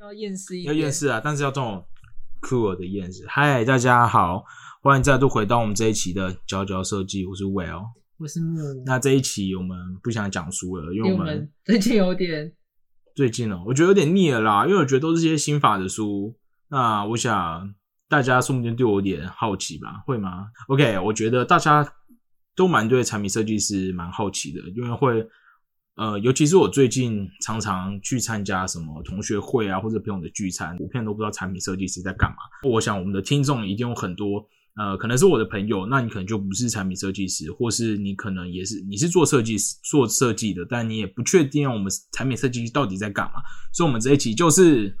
要厌世一要点，厌世啊，但是要这种 cool 的厌世。嗨，大家好，欢迎再度回到我们这一期的佼佼设计，我是 Will。我是木，那这一期我们不想讲书了，因因为我们最近有点最近哦，我觉得有点腻了啦，因为我觉得都是些新法的书。那我想大家说不定对我有点好奇吧？会吗？OK，我觉得大家都蛮对产品设计师蛮好奇的，因为会呃，尤其是我最近常常去参加什么同学会啊，或者朋友的聚餐，普遍都不知道产品设计师在干嘛。我想我们的听众一定有很多。呃，可能是我的朋友，那你可能就不是产品设计师，或是你可能也是你是做设计师做设计的，但你也不确定我们产品设计师到底在干嘛。所以，我们这一期就是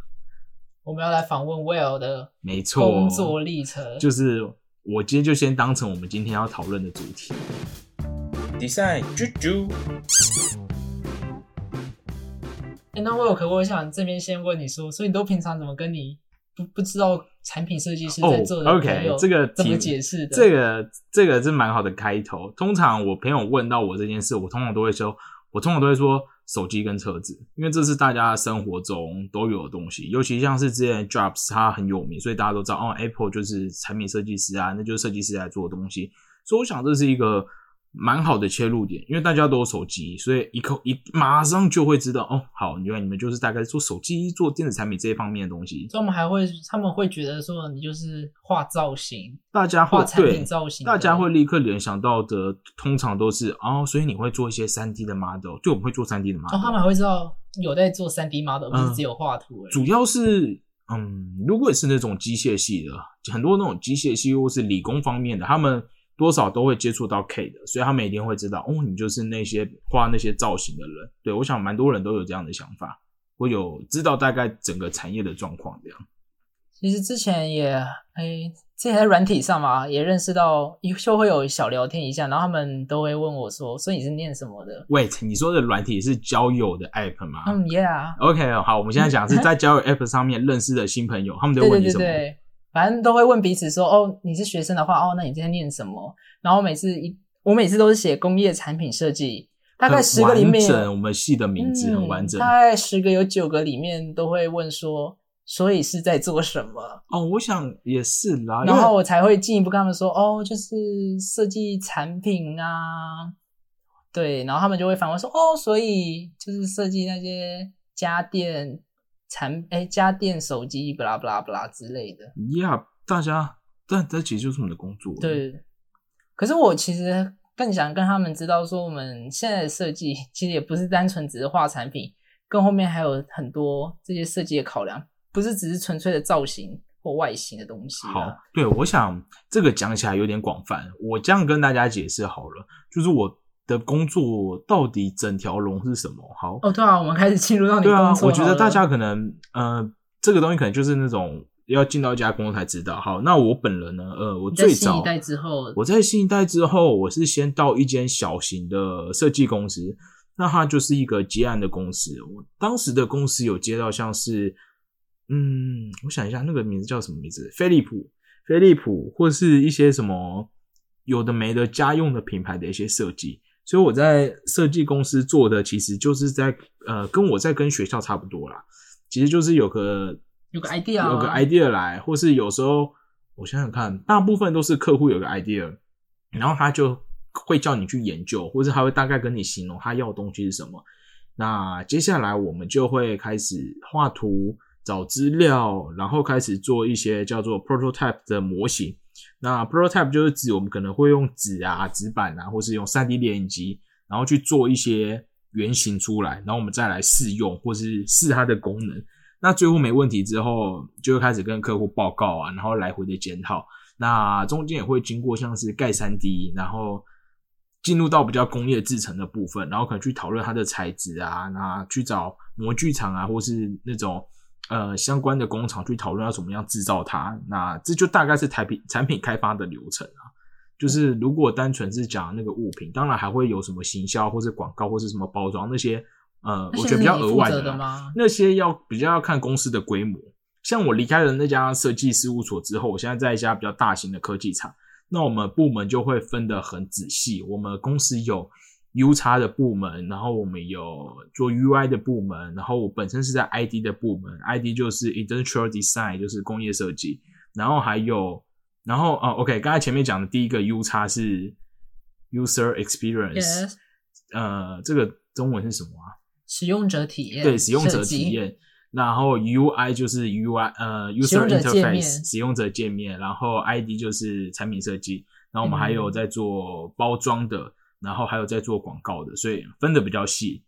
我们要来访问 Will 的没错，工作历程，就是我今天就先当成我们今天要讨论的主题。Design 啾啾，诶那 Will 可我想这边先问你说，所以你都平常怎么跟你不不知道产品设计师在做，OK，这个怎么解释的？这个这个是蛮好的开头。通常我朋友问到我这件事，我通常都会说，我通常都会说手机跟车子，因为这是大家生活中都有的东西。尤其像是之前 Jobs 它很有名，所以大家都知道哦，Apple 就是产品设计师啊，那就是设计师在做的东西。所以我想这是一个蛮好的切入点，因为大家都有手机，所以一口一马上就会知道哦，好，原来你们就是大概做手机、做电子产品这一方面的东西。所以我们还会，他们会觉得说你就是画造型，大家会画产对品造型，大家会立刻联想到的，通常都是哦，所以你会做一些三 D 的 model，就我们会做三 D 的 model，、哦，他们还会知道有在做三 D model，不是只有画图而已。主要是嗯，如果是那种机械系的，很多那种机械系或是理工方面的，他们多少都会接触到 K 的，所以他们一定会知道，哦，你就是那些画那些造型的人。对我想，蛮多人都有这样的想法，会有知道大概整个产业的状况这样。其实之前也，哎，之前在软体上嘛，也认识到，就会有小聊天一下，然后他们都会问我说：“所以你是念什么的 Wait，你说的软体是交友的 app 吗？”嗯，Yeah，OK，好，我们现在讲是在交友 App 上面认识的新朋友，他们都问你什么？对对，反正都会问彼此说：“哦，你是学生的话，哦，那你今天念什么？”然后每次一，我每次都是写工业产品设计，大概十个里面整，我们系的名字很完整。嗯大概十个有九个里面都会问说：“所以是在做什么？”哦，我想也是啦，然后我才会进一步跟他们说，哦，就是设计产品啊，对，然后他们就会反问说，哦，所以就是设计那些家电产，哎，家电、手机，不啦不啦不啦之类的。呀，大家，但这其实就是我们的工作。，对，可是我其实更想跟他们知道说，我们现在的设计其实也不是单纯只是画产品，更后面还有很多这些设计的考量，不是只是纯粹的造型或外形的东西啊。好，对，我想这个讲起来有点广泛，我这样跟大家解释好了，就是我的工作到底整条龙是什么？好，哦，对啊，我们开始进入到你对啊工，作我觉得大家可能呃，这个东西可能就是那种要进到一家公司才知道。好，那我本人呢，呃，我最早新一代之后，我在新一代之后，我是先到一间小型的设计公司，那它就是一个接案的公司。我当时的公司有接到像是，嗯，我想一下，那个名字叫什么名字？飞利浦，飞利浦，或是一些什么有的没的家用的品牌的一些设计。所以我在设计公司做的，其实就是在呃，跟我在跟学校差不多啦。其实就是有个有个 idea，啊有个 idea 来，或是有时候我想想看，大部分都是客户有个 idea，然后他就会叫你去研究，或者他会大概跟你形容他要的东西是什么。那接下来我们就会开始画图、找资料，然后开始做一些叫做 prototype 的模型。那 prototype 就是指我们可能会用纸啊、纸板啊，或是用三 D 列印机，然后去做一些原型出来，然后我们再来试用或是试它的功能。那最后没问题之后，就会开始跟客户报告啊，然后来回的检讨。那中间也会经过像是盖三 D，然后进入到比较工业制成的部分，然后可能去讨论它的材质啊，那去找模具厂啊，或是那种呃相关的工厂去讨论要怎么样制造它。那这就大概是产品产品开发的流程啊。就是如果单纯是讲那个物品，当然还会有什么行销或者广告或者什么包装那些，呃，我觉得比较额外的吗？那些要比较要看公司的规模。像我离开了那家设计事务所之后，我现在在一家比较大型的科技厂，那我们部门就会分得很仔细。我们公司有 U 叉的部门，然后我们有做 UI 的部门，然后我本身是在 ID 的部门，ID 就是 Industrial Design，就是工业设计，然后还有，然后哦，OK，刚才前面讲的第一个 U 叉是 User Experience，Yes 呃，这个中文是什么啊？使用者体验，对，使用者体验。然后 UI 就是 UI，呃，User Interface，使用者界面。然后 ID 就是产品设计。然后我们还有嗯在做包装的，然后还有在做广告的，所以分的比较细。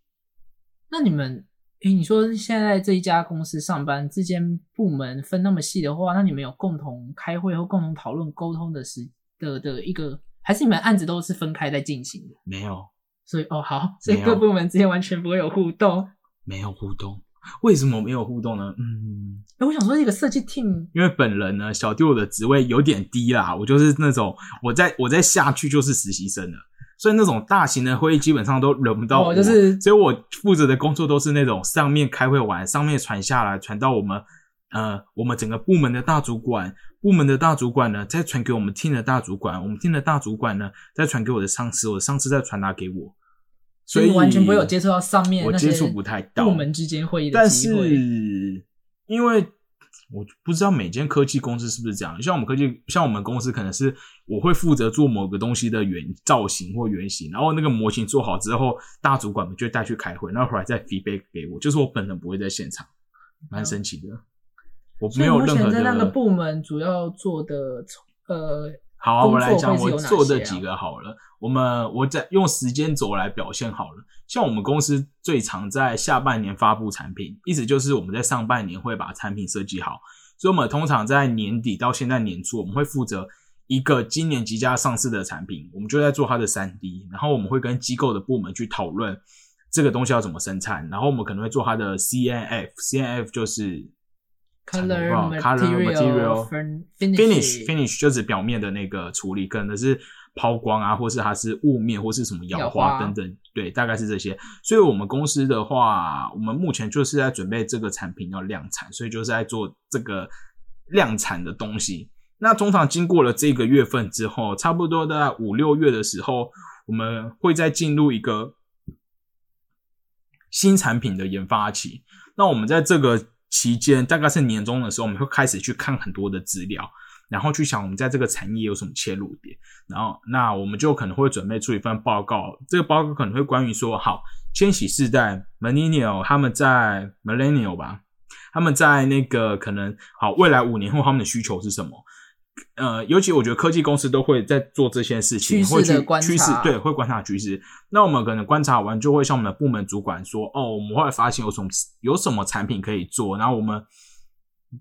那你们，诶，你说现在这一家公司上班之间部门分那么细的话，那你们有共同开会或共同讨论沟通的时的的一个，还是你们案子都是分开在进行的？没有，所以哦好，所以各部门之间完全不会有互动。没有互动。为什么没有互动呢？嗯，诶我想说，这个设计 team 因为本人呢，小弟我的职位有点低啦，我就是那种我在我在下去就是实习生了，所以那种大型的会议基本上都轮不到我，哦就是所以我负责的工作都是那种上面开会完，上面传下来，传到我们呃我们整个部门的大主管，部门的大主管呢再传给我们 team 的大主管，我们 team 的大主管呢再传给我的上司，我的上司再传达给我，所以你完全不会有接触到上面我接触不太到。部门之间会议的但。是因为我不知道每间科技公司是不是这样，像我们科技，像我们公司可能是我会负责做某个东西的原造型或原型，然后那个模型做好之后，大主管们就带去开会，然后回来再 feedback 给我，就是我本人不会在现场，蛮神奇的。我没有任何前在那个的部门主要做的呃，好我来讲我做这几个好了。我们我在用时间轴来表现好了。像我们公司最常在下半年发布产品，意思就是我们在上半年会把产品设计好，所以我们通常在年底到现在年初，我们会负责一个今年即将上市的产品，我们就在做它的三 D，然后我们会跟机构的部门去讨论这个东西要怎么生产，然后我们可能会做它的 CNF，CNF 就是 color material fin- finish finish 就是表面的那个处理，可能是抛光啊，或是它是雾面，或是什么氧化等等，对，大概是这些。所以我们公司的话，我们目前就是在准备这个产品要量产，所以就是在做这个量产的东西。那通常经过了这个月份之后，差不多在五六月的时候，我们会再进入一个新产品的研发期。那我们在这个期间，大概是年终的时候，我们会开始去看很多的资料，然后去想我们在这个产业有什么切入点，然后那我们就可能会准备出一份报告，这个报告可能会关于说，好，千禧世代 Millennial 他们在 Millennial 吧，他们在那个可能好未来五年后他们的需求是什么？呃，尤其我觉得科技公司都会在做这些事情，会去趋势，对，会观察趋势。那我们可能观察完，就会向我们的部门主管说：“哦，我们后来发现有什么有什么产品可以做。”然后我们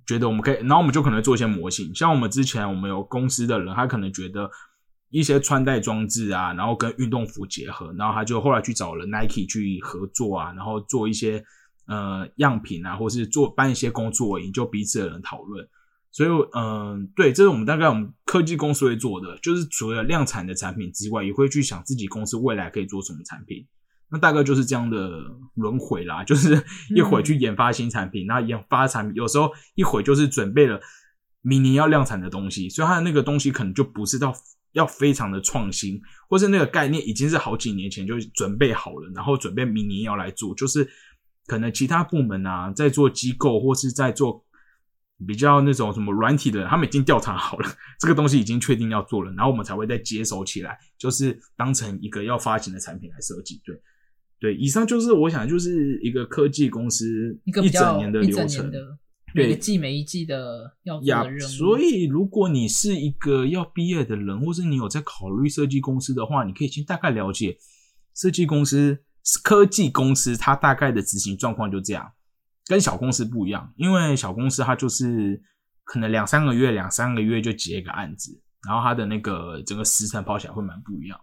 觉得我们可以，然后我们就可能做一些模型。像我们之前我们有公司的人，他可能觉得一些穿戴装置啊，然后跟运动服结合，然后他就后来去找了 Nike 去合作啊，然后做一些呃样品啊，或是做办一些工作营，就彼此的人讨论。所以，嗯、对，这是我们大概我们科技公司会做的，就是除了量产的产品之外，也会去想自己公司未来可以做什么产品。那大概就是这样的轮回啦，就是 一会儿去研发新产品，那、研发产品有时候一会儿就是准备了明年要量产的东西，所以它的那个东西可能就不是到要非常的创新，或是那个概念已经是好几年前就准备好了，然后准备明年要来做，就是可能其他部门啊在做机构或是在做比较那种什么软体的人，他们已经调查好了，这个东西已经确定要做了，然后我们才会再接手起来，就是当成一个要发行的产品来设计。对，对，以上就是我想就是一个科技公司一一个比较整年的流程。对每个季每一季的要做的任务。所以如果你是一个要毕业的人，或是你有在考虑设计公司的话，你可以先大概了解设计公司、科技公司它大概的执行状况就这样，跟小公司不一样。因为小公司它就是可能两三个月、两三个月就结一个案子，然后它的那个整个时程跑起来会蛮不一样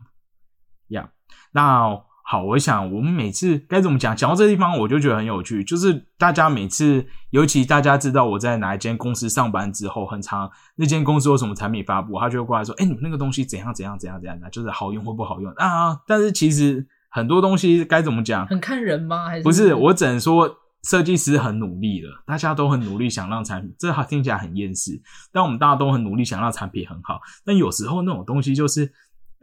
那好，我想我们每次该怎么讲？讲到这地方，我就觉得很有趣，就是大家每次，尤其大家知道我在哪一间公司上班之后，很长那间公司有什么产品发布，他就会过来说：“哎、你们那个东西怎样怎样怎样怎样的，就是好用或不好用啊？”但是其实很多东西该怎么讲？很看人吗？还是不是，我只能说设计师很努力了，大家都很努力想让产品，这听起来很厌世，但我们大家都很努力想让产品很好。但有时候那种东西就是，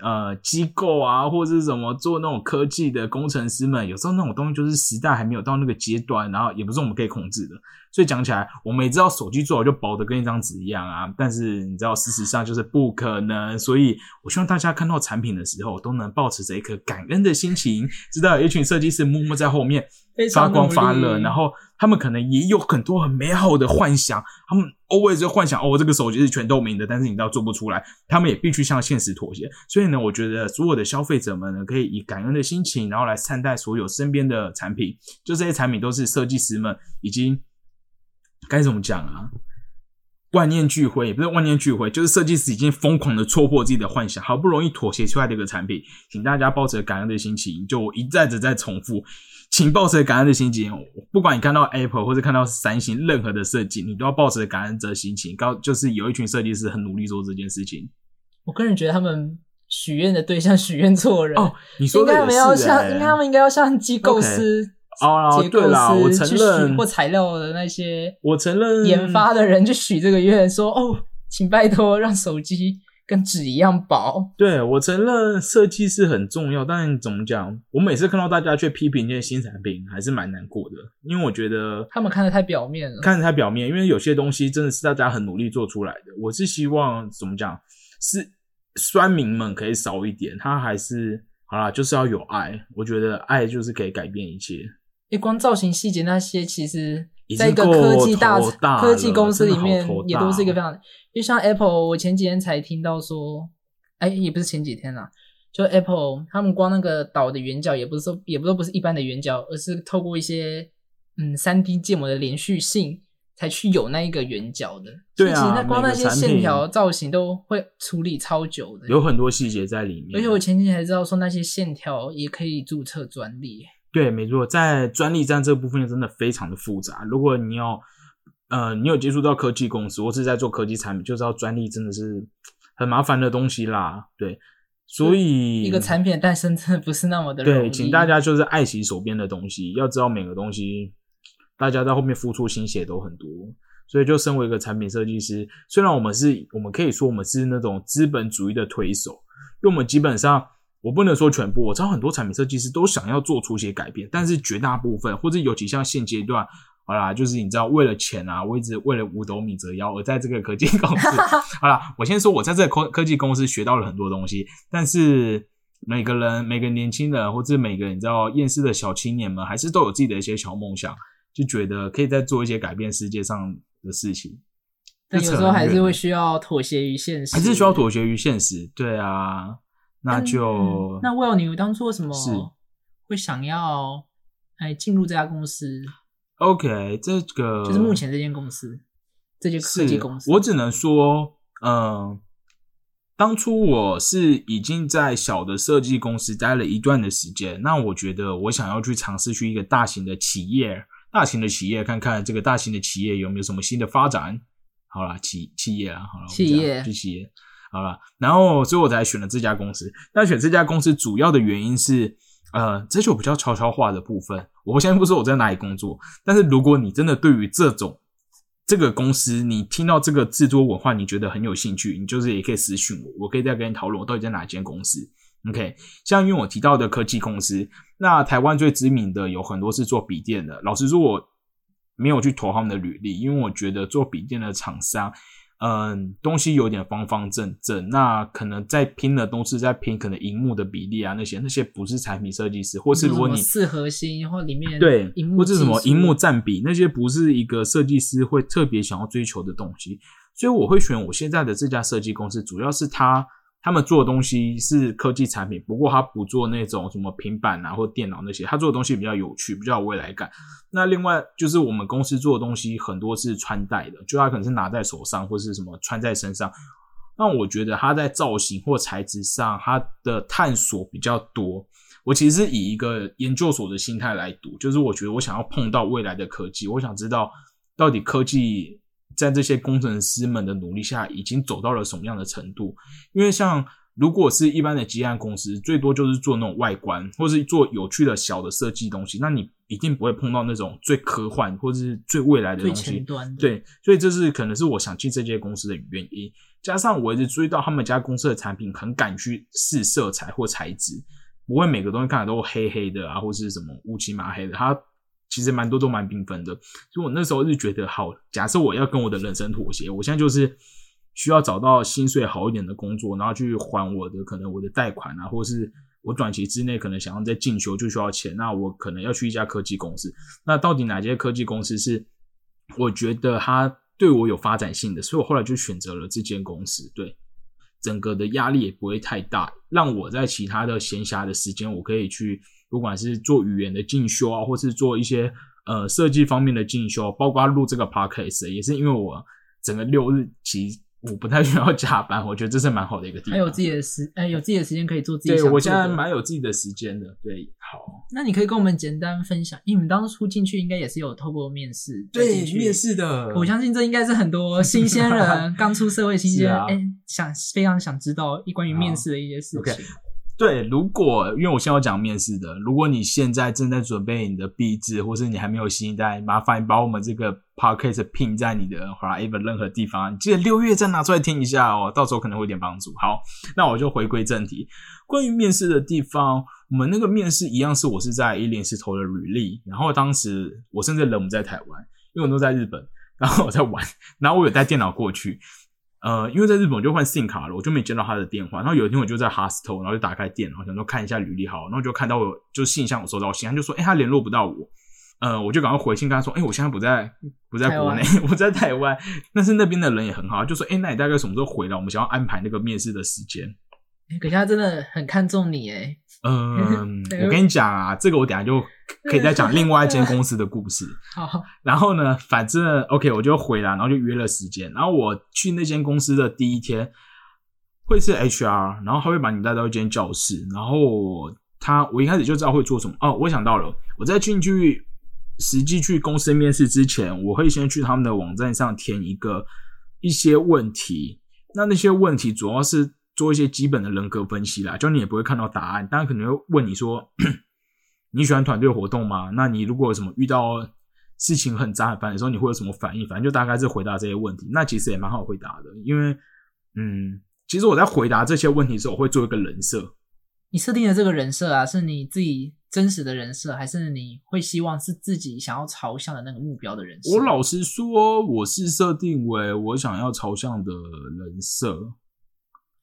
呃机构啊，或者是什么做那种科技的工程师们，有时候那种东西就是时代还没有到那个阶段，然后也不是我们可以控制的。所以讲起来，我们也知道手机做好就薄的跟一张纸一样啊，但是你知道事实上就是不可能。所以我希望大家看到产品的时候，都能保持着一颗感恩的心情，知道有一群设计师默默在后面发光发热，然后他们可能也有很多很美好的幻想，他们 always 就幻想哦，这个手机是全透明的，但是你知道做不出来，他们也必须向现实妥协。所以呢，我觉得所有的消费者们呢，可以以感恩的心情，然后来善待所有身边的产品，就这些产品都是设计师们已经。该怎么讲啊？万念俱灰也不是万念俱灰，就是设计师已经疯狂的戳破自己的幻想，好不容易妥协出来的一个产品，请大家抱着感恩的心情，就一再的在重复，请抱着感恩的心情，不管你看到 Apple 或者看到三星任何的设计，你都要抱着感恩的心情。高就是有一群设计师很努力做这件事情。我个人觉得他们许愿的对象许愿错人哦，你说的也是，应该他们应该要向机构师。哦，对啦，我承认或材料的那些，我承认研发的人去许这个愿，说哦，请拜托让手机跟纸一样薄。对我承认设计是很重要，但怎么讲？我每次看到大家去批评这些新产品，还是蛮难过的，因为我觉得他们看得太表面了，看得太表面。因为有些东西真的是大家很努力做出来的。我是希望怎么讲，是酸民们可以少一点，他还是好啦，就是要有爱。我觉得爱就是可以改变一切。一光造型细节那些，其实在一个科技大科技公司里面，也都是一个非常。就像 Apple，我前几天才听到说，哎，也不是前几天啦，就 Apple 他们光那个导的圆角，也不是说，也不都不是一般的圆角，而是透过一些嗯三 D 建模的连续性，才去有那一个圆角的。对啊，那光那些线条造型都会处理超久的，有很多细节在里面。而且我前几天才知道说，那些线条也可以注册专利。对，没错，在专利战这部分真的非常的复杂。如果你要，呃，你有接触到科技公司或是在做科技产品，就知道专利真的是很麻烦的东西啦。对，所以一个产品的诞生真的不是那么的对，请大家就是爱惜手边的东西，要知道每个东西，大家在后面付出心血都很多。所以，就身为一个产品设计师，虽然我们是我们可以说我们是那种资本主义的推手，因为我们基本上。我不能说全部，我知道很多产品设计师都想要做出一些改变，但是绝大部分或者尤其像现阶段，好啦，就是你知道为了钱啊，我一直为了五斗米折腰，而在这个科技公司，好啦，我先说我在这个科科技公司学到了很多东西，但是每个人每个年轻人或者每个你知道厌世的小青年们，还是都有自己的一些小梦想，就觉得可以再做一些改变世界上的事情，但有时候还是会需要妥协于现实，还是需要妥协于现实，对啊。那就那 Will，你当初为什么会想要哎进入这家公司？OK，这个就是目前这间公司，这间科技公司。我只能说，嗯，当初我是已经在小的设计公司待了一段的时间，那我觉得我想要去尝试去一个大型的企业，大型的企业看看这个大型的企业有没有什么新的发展。好啦，企企业啊，好了，企业去企业。好了，然后所以我才选了这家公司。但选这家公司主要的原因是，呃，这就比较悄悄话的部分。我先不说我在哪里工作，但是如果你真的对于这种这个公司，你听到这个制作文化，你觉得很有兴趣，你就是也可以私讯我，我可以再跟你讨论我到底在哪间公司。OK，像因为我提到的科技公司，那台湾最知名的有很多是做笔电的。老实说，我没有去投他们的履历，因为我觉得做笔电的厂商。嗯，东西有点方方正正，那可能在拼的都是在拼可能荧幕的比例啊，那些那些不是产品设计师，或是如果你四核心或里面对，或者什么荧幕占比，那些不是一个设计师会特别想要追求的东西，所以我会选我现在的这家设计公司，主要是它。他们做的东西是科技产品，不过他不做那种什么平板啊或电脑那些，他做的东西比较有趣，比较有未来感。那另外就是我们公司做的东西很多是穿戴的，就他可能是拿在手上或是什么穿在身上。那我觉得他在造型或材质上，他的探索比较多。我其实是以一个研究所的心态来读，就是我觉得我想要碰到未来的科技，我想知道到底科技。在这些工程师们的努力下，已经走到了什么样的程度？因为像如果是一般的基案公司，最多就是做那种外观，或是做有趣的小的设计东西，那你一定不会碰到那种最科幻或者是最未来的最东西前。端，对，所以这是可能是我想进这些公司的原因。加上我一直注意到他们家公司的产品很敢去试色彩或材质，不会每个东西看起来都黑黑的啊，或是什么乌漆麻黑的。它其实蛮多都蛮缤纷的。所以我那时候是觉得，好，假设我要跟我的人生妥协，我现在就是需要找到薪水好一点的工作，然后去还我的可能我的贷款啊，或是我短期之内可能想要在进修就需要钱，那我可能要去一家科技公司。那到底哪些科技公司是我觉得它对我有发展性的？所以我后来就选择了这间公司。对，整个的压力也不会太大，让我在其他的闲暇的时间，我可以去不管是做语言的进修啊，或是做一些呃设计方面的进修，包括录这个 podcast，也是因为我整个六日其实我不太需要加班，我觉得这是蛮好的一个地方。还有自己的时，哎，有自己的时间可以做自己对。我现在蛮有自己的时间的。对，好，那你可以跟我们简单分享，因为你们当初进去应该也是有透过面试再进去面试的，我相信这应该是很多新鲜人 刚出社会新鲜人，想非常想知道关于面试的一些事情。对，如果因为我现在要讲面试的，如果你现在正在准备你的毕制，或是你还没有新一代，麻烦你把我们这个 podcast 拼在你的 whatever 任何地方，你记得六月再拿出来听一下哦，到时候可能会有点帮助。好，那我就回归正题，关于面试的地方，我们那个面试一样是我是在一零四投的履历，然后当时我甚至人不在台湾，因为我都在日本，然后我在玩，然后我有带电脑过去，呃，因为在日本我就换 SIM 卡了，我就没接到他的电话。然后有一天我就在 hostel，然后就打开电脑，想说看一下履历好，然后就看到我就信箱我收到信，他就说，哎、他联络不到我，呃，我就赶快回信跟他说，哎、我现在不在不在国内，我在台湾，但是那边的人也很好，就说，哎、那你大概什么时候回来？我们想要安排那个面试的时间。哎可是他真的很看重你哎，嗯，我跟你讲啊，这个我等下就可以再讲另外一间公司的故事。好，然后呢，反正 OK，我就回来，然后就约了时间。然后我去那间公司的第一天会是 HR，然后他会把你带到一间教室，然后他我一开始就知道会做什么。哦，我想到了，我在进去实际去公司面试之前，我会先去他们的网站上填一个一些问题。那那些问题主要是做一些基本的人格分析啦，就你也不会看到答案，当然可能会问你说 你喜欢团队活动吗？那你如果有什么遇到事情很杂很烦的时候，你会有什么反应？反正就大概是回答这些问题。那其实也蛮好回答的，因为嗯，其实我在回答这些问题的时候，我会做一个人设。你设定的这个人设啊，是你自己真实的人设，还是你会希望是自己想要朝向的那个目标的人设？我老实说，我是设定为我想要朝向的人设。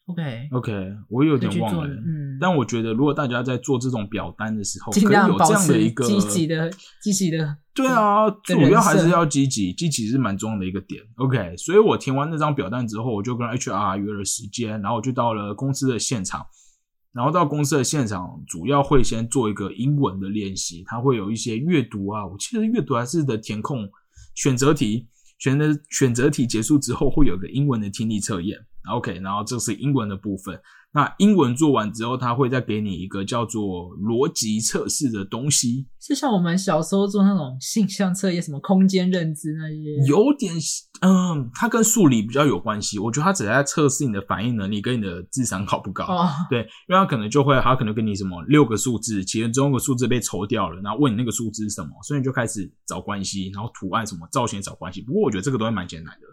OK，OK，我有点忘了。嗯，但我觉得，如果大家在做这种表单的时候，可以尽量保有这样的持一个积极的、积极的。对啊，主要还是要积极，积极是蛮重要的一个点。OK，所以我填完那张表单之后，我就跟 HR 约了时间，然后我就到了公司的现场。然后到公司的现场，主要会先做一个英文的练习，它会有一些阅读啊，我记得阅读还是的填空选择题，选择选择题结束之后会有个英文的听力测验。OK，然后这是英文的部分。那英文做完之后，他会再给你一个叫做逻辑测试的东西，是像我们小时候做那种性向测验，什么空间认知那些，有点，嗯，它跟数理比较有关系。我觉得它只是在测试你的反应能力跟你的智商高不高。哦，对，因为它可能就会，它可能给你什么六个数字，其中一个数字被抽掉了，然后问你那个数字是什么，所以你就开始找关系，然后图案什么造型找关系。不过我觉得这个都还蛮简单的，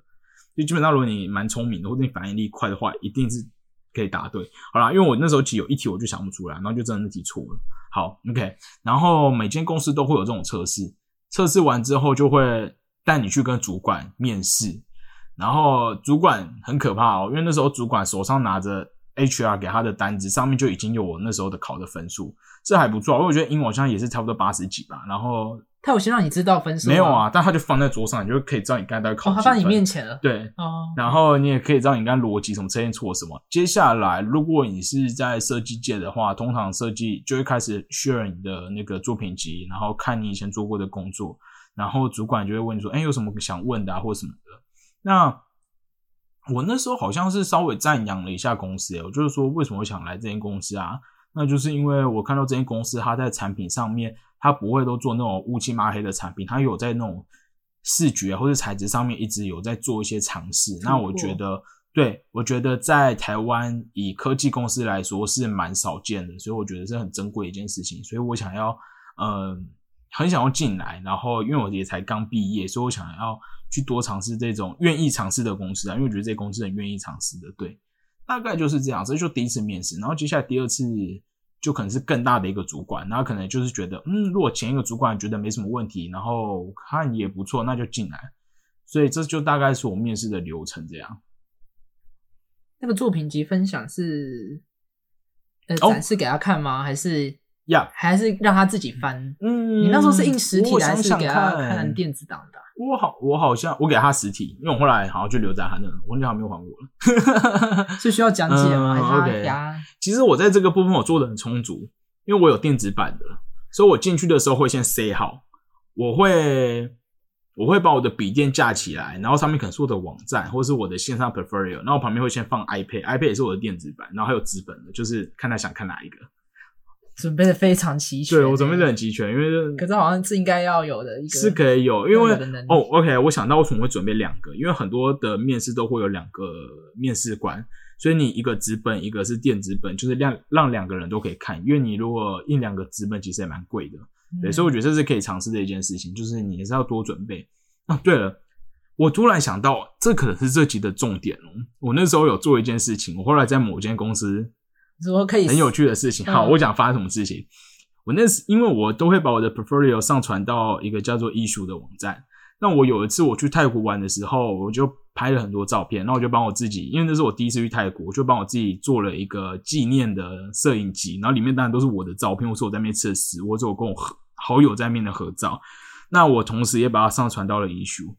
就基本上如果你蛮聪明的，或者你反应力快的话，一定是可以答对。好啦，因为我那时候其实有一题我就想不出来，然后就真的那题错了。好，OK，然后每间公司都会有这种测试，测试完之后就会带你去跟主管面试，然后主管很可怕哦，因为那时候主管手上拿着 HR 给他的单子，上面就已经有我那时候的考的分数，这还不错，因为我觉得英文好像也是差不多八十几吧，然后他有先让你知道分数吗没有啊，？但他就放在桌上，你就可以知道你刚才大概考。他放你面前了。对，哦，然后你也可以知道你刚刚逻辑什么测验错什么。接下来，如果你是在设计界的话，通常设计就会开始 share 你的那个作品集，然后看你以前做过的工作，然后主管就会问你说：“哎，有什么想问的啊，或什么的。”那我那时候好像是稍微赞扬了一下公司，我就是说为什么会想来这间公司啊？那就是因为我看到这间公司，它在产品上面，它不会都做那种乌漆嘛黑的产品，他有在那种视觉或者材质上面一直有在做一些尝试。那我觉得，对我觉得在台湾以科技公司来说是蛮少见的，所以我觉得是很珍贵的一件事情。所以我想要，嗯，很想要进来，然后因为我也才刚毕业，所以我想要去多尝试这种愿意尝试的公司啊，因为我觉得这些公司很愿意尝试的。对，大概就是这样，这就第一次面试，然后接下来第二次就可能是更大的一个主管，然后可能就是觉得，嗯，如果前一个主管觉得没什么问题，然后看也不错，那就进来。所以这就大概是我面试的流程这样。那个作品集分享是呃哦展示给他看吗？还是呀，还是让他自己翻？嗯，你那时候是印实体还是给他看看电子档的啊？我好，我好像我给他实体，因为我后来好像就留在他那，我忘记他没有还我了。是需要讲解吗？嗯还是他 OK 给他？其实我在这个部分我做的很充足，因为我有电子版的，所以我进去的时候会先塞好，我会我会把我的笔电架起来，然后上面可能是我的网站或者是我的线上 portfolio，然后旁边会先放 iPad，iPad 也是我的电子版，然后还有纸本的，就是看他想看哪一个。准备的非常齐全。对我准备的很齐全，因为可是好像是应该要有的一个，是可以有，因为哦，OK，我想到为什么会准备两个，因为很多的面试都会有两个面试官，所以你一个纸本，一个是电子本，就是让让两个人都可以看，因为你如果印两个纸本，其实也蛮贵的，对，嗯所以我觉得这是可以尝试的一件事情，就是你也是要多准备。啊，对了，我突然想到，这可能是这集的重点哦。我那时候有做一件事情，我后来在某间公司说可以很有趣的事情。好，嗯我讲发生什么事情。我那时因为我都会把我的 portfolio 上传到一个叫做 issue 的网站。那我有一次我去泰国玩的时候，我就拍了很多照片，那我就帮我自己，因为那是我第一次去泰国，我就帮我自己做了一个纪念的摄影集，然后里面当然都是我的照片，或是我在那边吃的食物，或者我跟我好友在那边的合照。那我同时也把它上传到了 issue。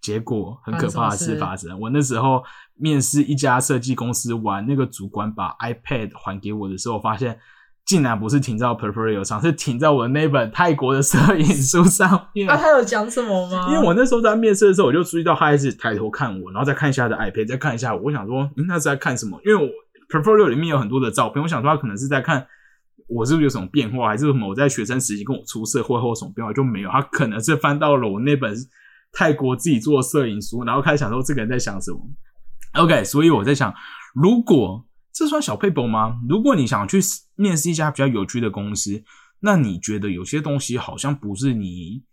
结果很可怕的事发生，我那时候面试一家设计公司玩，那个主管把 iPad 还给我的时候，发现竟然不是停在 portfolio 上，是停在我的那本泰国的摄影书上面。啊，他有讲什么吗？因为我那时候在面试的时候，我就注意到他一直抬头看我，然后再看一下他的 iPad，再看一下我。我想说，嗯，他是在看什么？因为我 portfolio 里面有很多的照片，我想说他可能是在看我是不是有什么变化，还是什么我在学生时期跟我出社会后什么变化，就没有。他可能是翻到了我那本泰国自己做的摄影书，然后开始想说这个人在想什么。OK，所以我在想，如果这算小 paper 吗？如果你想去面试一家比较有趣的公司，那你觉得有些东西好像不是你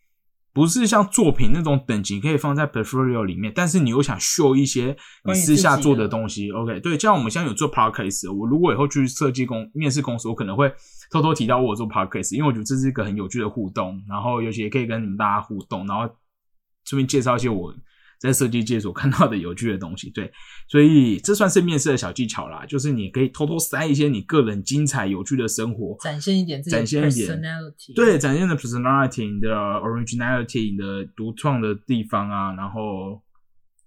不是像作品那种等级可以放在 portfolio 里面，但是你又想秀一些你私下做的东西。OK，对，像我们现在有做 podcast，我如果以后去设计公面试公司，我可能会偷偷提到我有做 podcast，因为我觉得这是一个很有趣的互动，然后尤其也可以跟你们大家互动，然后顺便介绍一些我。在设计界所看到的有趣的东西，对，所以这算是面试的小技巧啦，就是你可以偷偷塞一些你个人精彩有趣的生活，展现一点自己的展现一点 personality，对，展现的 personality、你的 originality、你的独创的地方啊，然后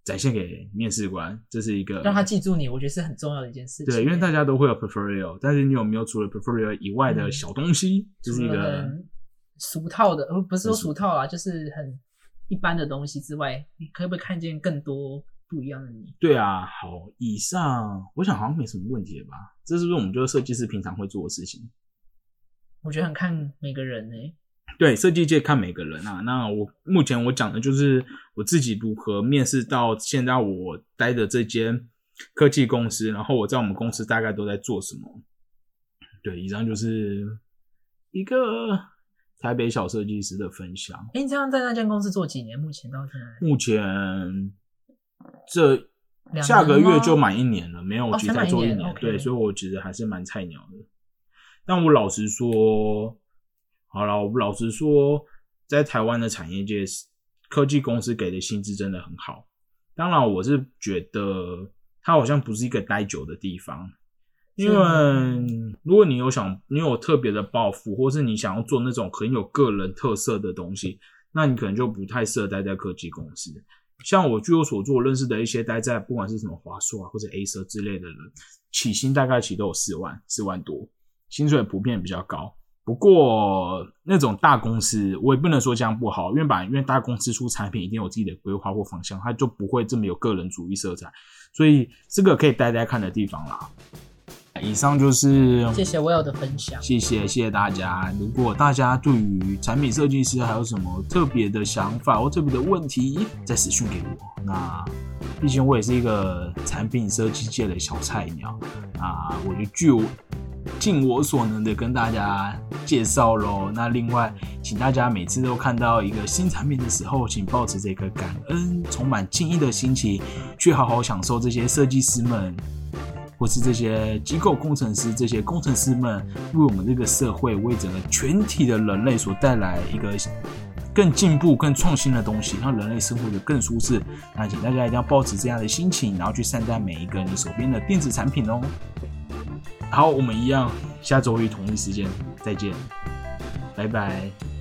展现给面试官，这是一个让他记住你，我觉得是很重要的一件事情。对，因为大家都会有 portfolio，但是你有没有除了 portfolio 以外的小东西，就是一个很俗套的，呃，不是说俗套啦，就是很一般的东西之外，你可不可以看见更多不一样的你？对啊。好，以上我想好像没什么问题了吧？这是不是我们就是设计师平常会做的事情？我觉得很看每个人呢、对，设计界看每个人啊。那我目前我讲的就是我自己如何面试到现在我待的这间科技公司，然后我在我们公司大概都在做什么。对，以上就是一个台北小设计师的分享。哎、你这样在那间公司做几年？目前到现在目前这下个月就满一年了，没有，我哦其实才满一年对，所以我其实还是蛮菜鸟的。但我老实说，好了，我老实说，在台湾的产业界，科技公司给的薪资真的很好。当然，我是觉得它好像不是一个待久的地方，因为如果你有想，你有特别的抱负，或是你想要做那种很有个人特色的东西，那你可能就不太适合待在科技公司。像我据我所知，我，认识的一些待在不管是什么华硕啊或者 A 社之类的人，起薪大概起都有四万四万多，薪水普遍比较高。不过那种大公司，我也不能说这样不好，因为把因为大公司出产品一定有自己的规划或方向，它就不会这么有个人主义色彩，所以这个可以待待看的地方啦。以上就是谢谢 Will 的分享。谢谢谢谢大家。如果大家对于产品设计师还有什么特别的想法或特别的问题，再私讯给我。那毕竟我也是一个产品设计界的小菜鸟啊，我就据我尽我所能的跟大家介绍喽。那另外，请大家每次都看到一个新产品的时候，请保持这个感恩、充满敬意的心情，去好好享受这些设计师们。或是这些机构工程师，这些工程师们为我们这个社会，为整个全体的人类所带来一个更进步、更创新的东西，让人类生活的更舒适。那请大家一定要保持这样的心情，然后去善待每一个你手边的电子产品哦。好，我们一样，下周一同一时间再见，拜拜。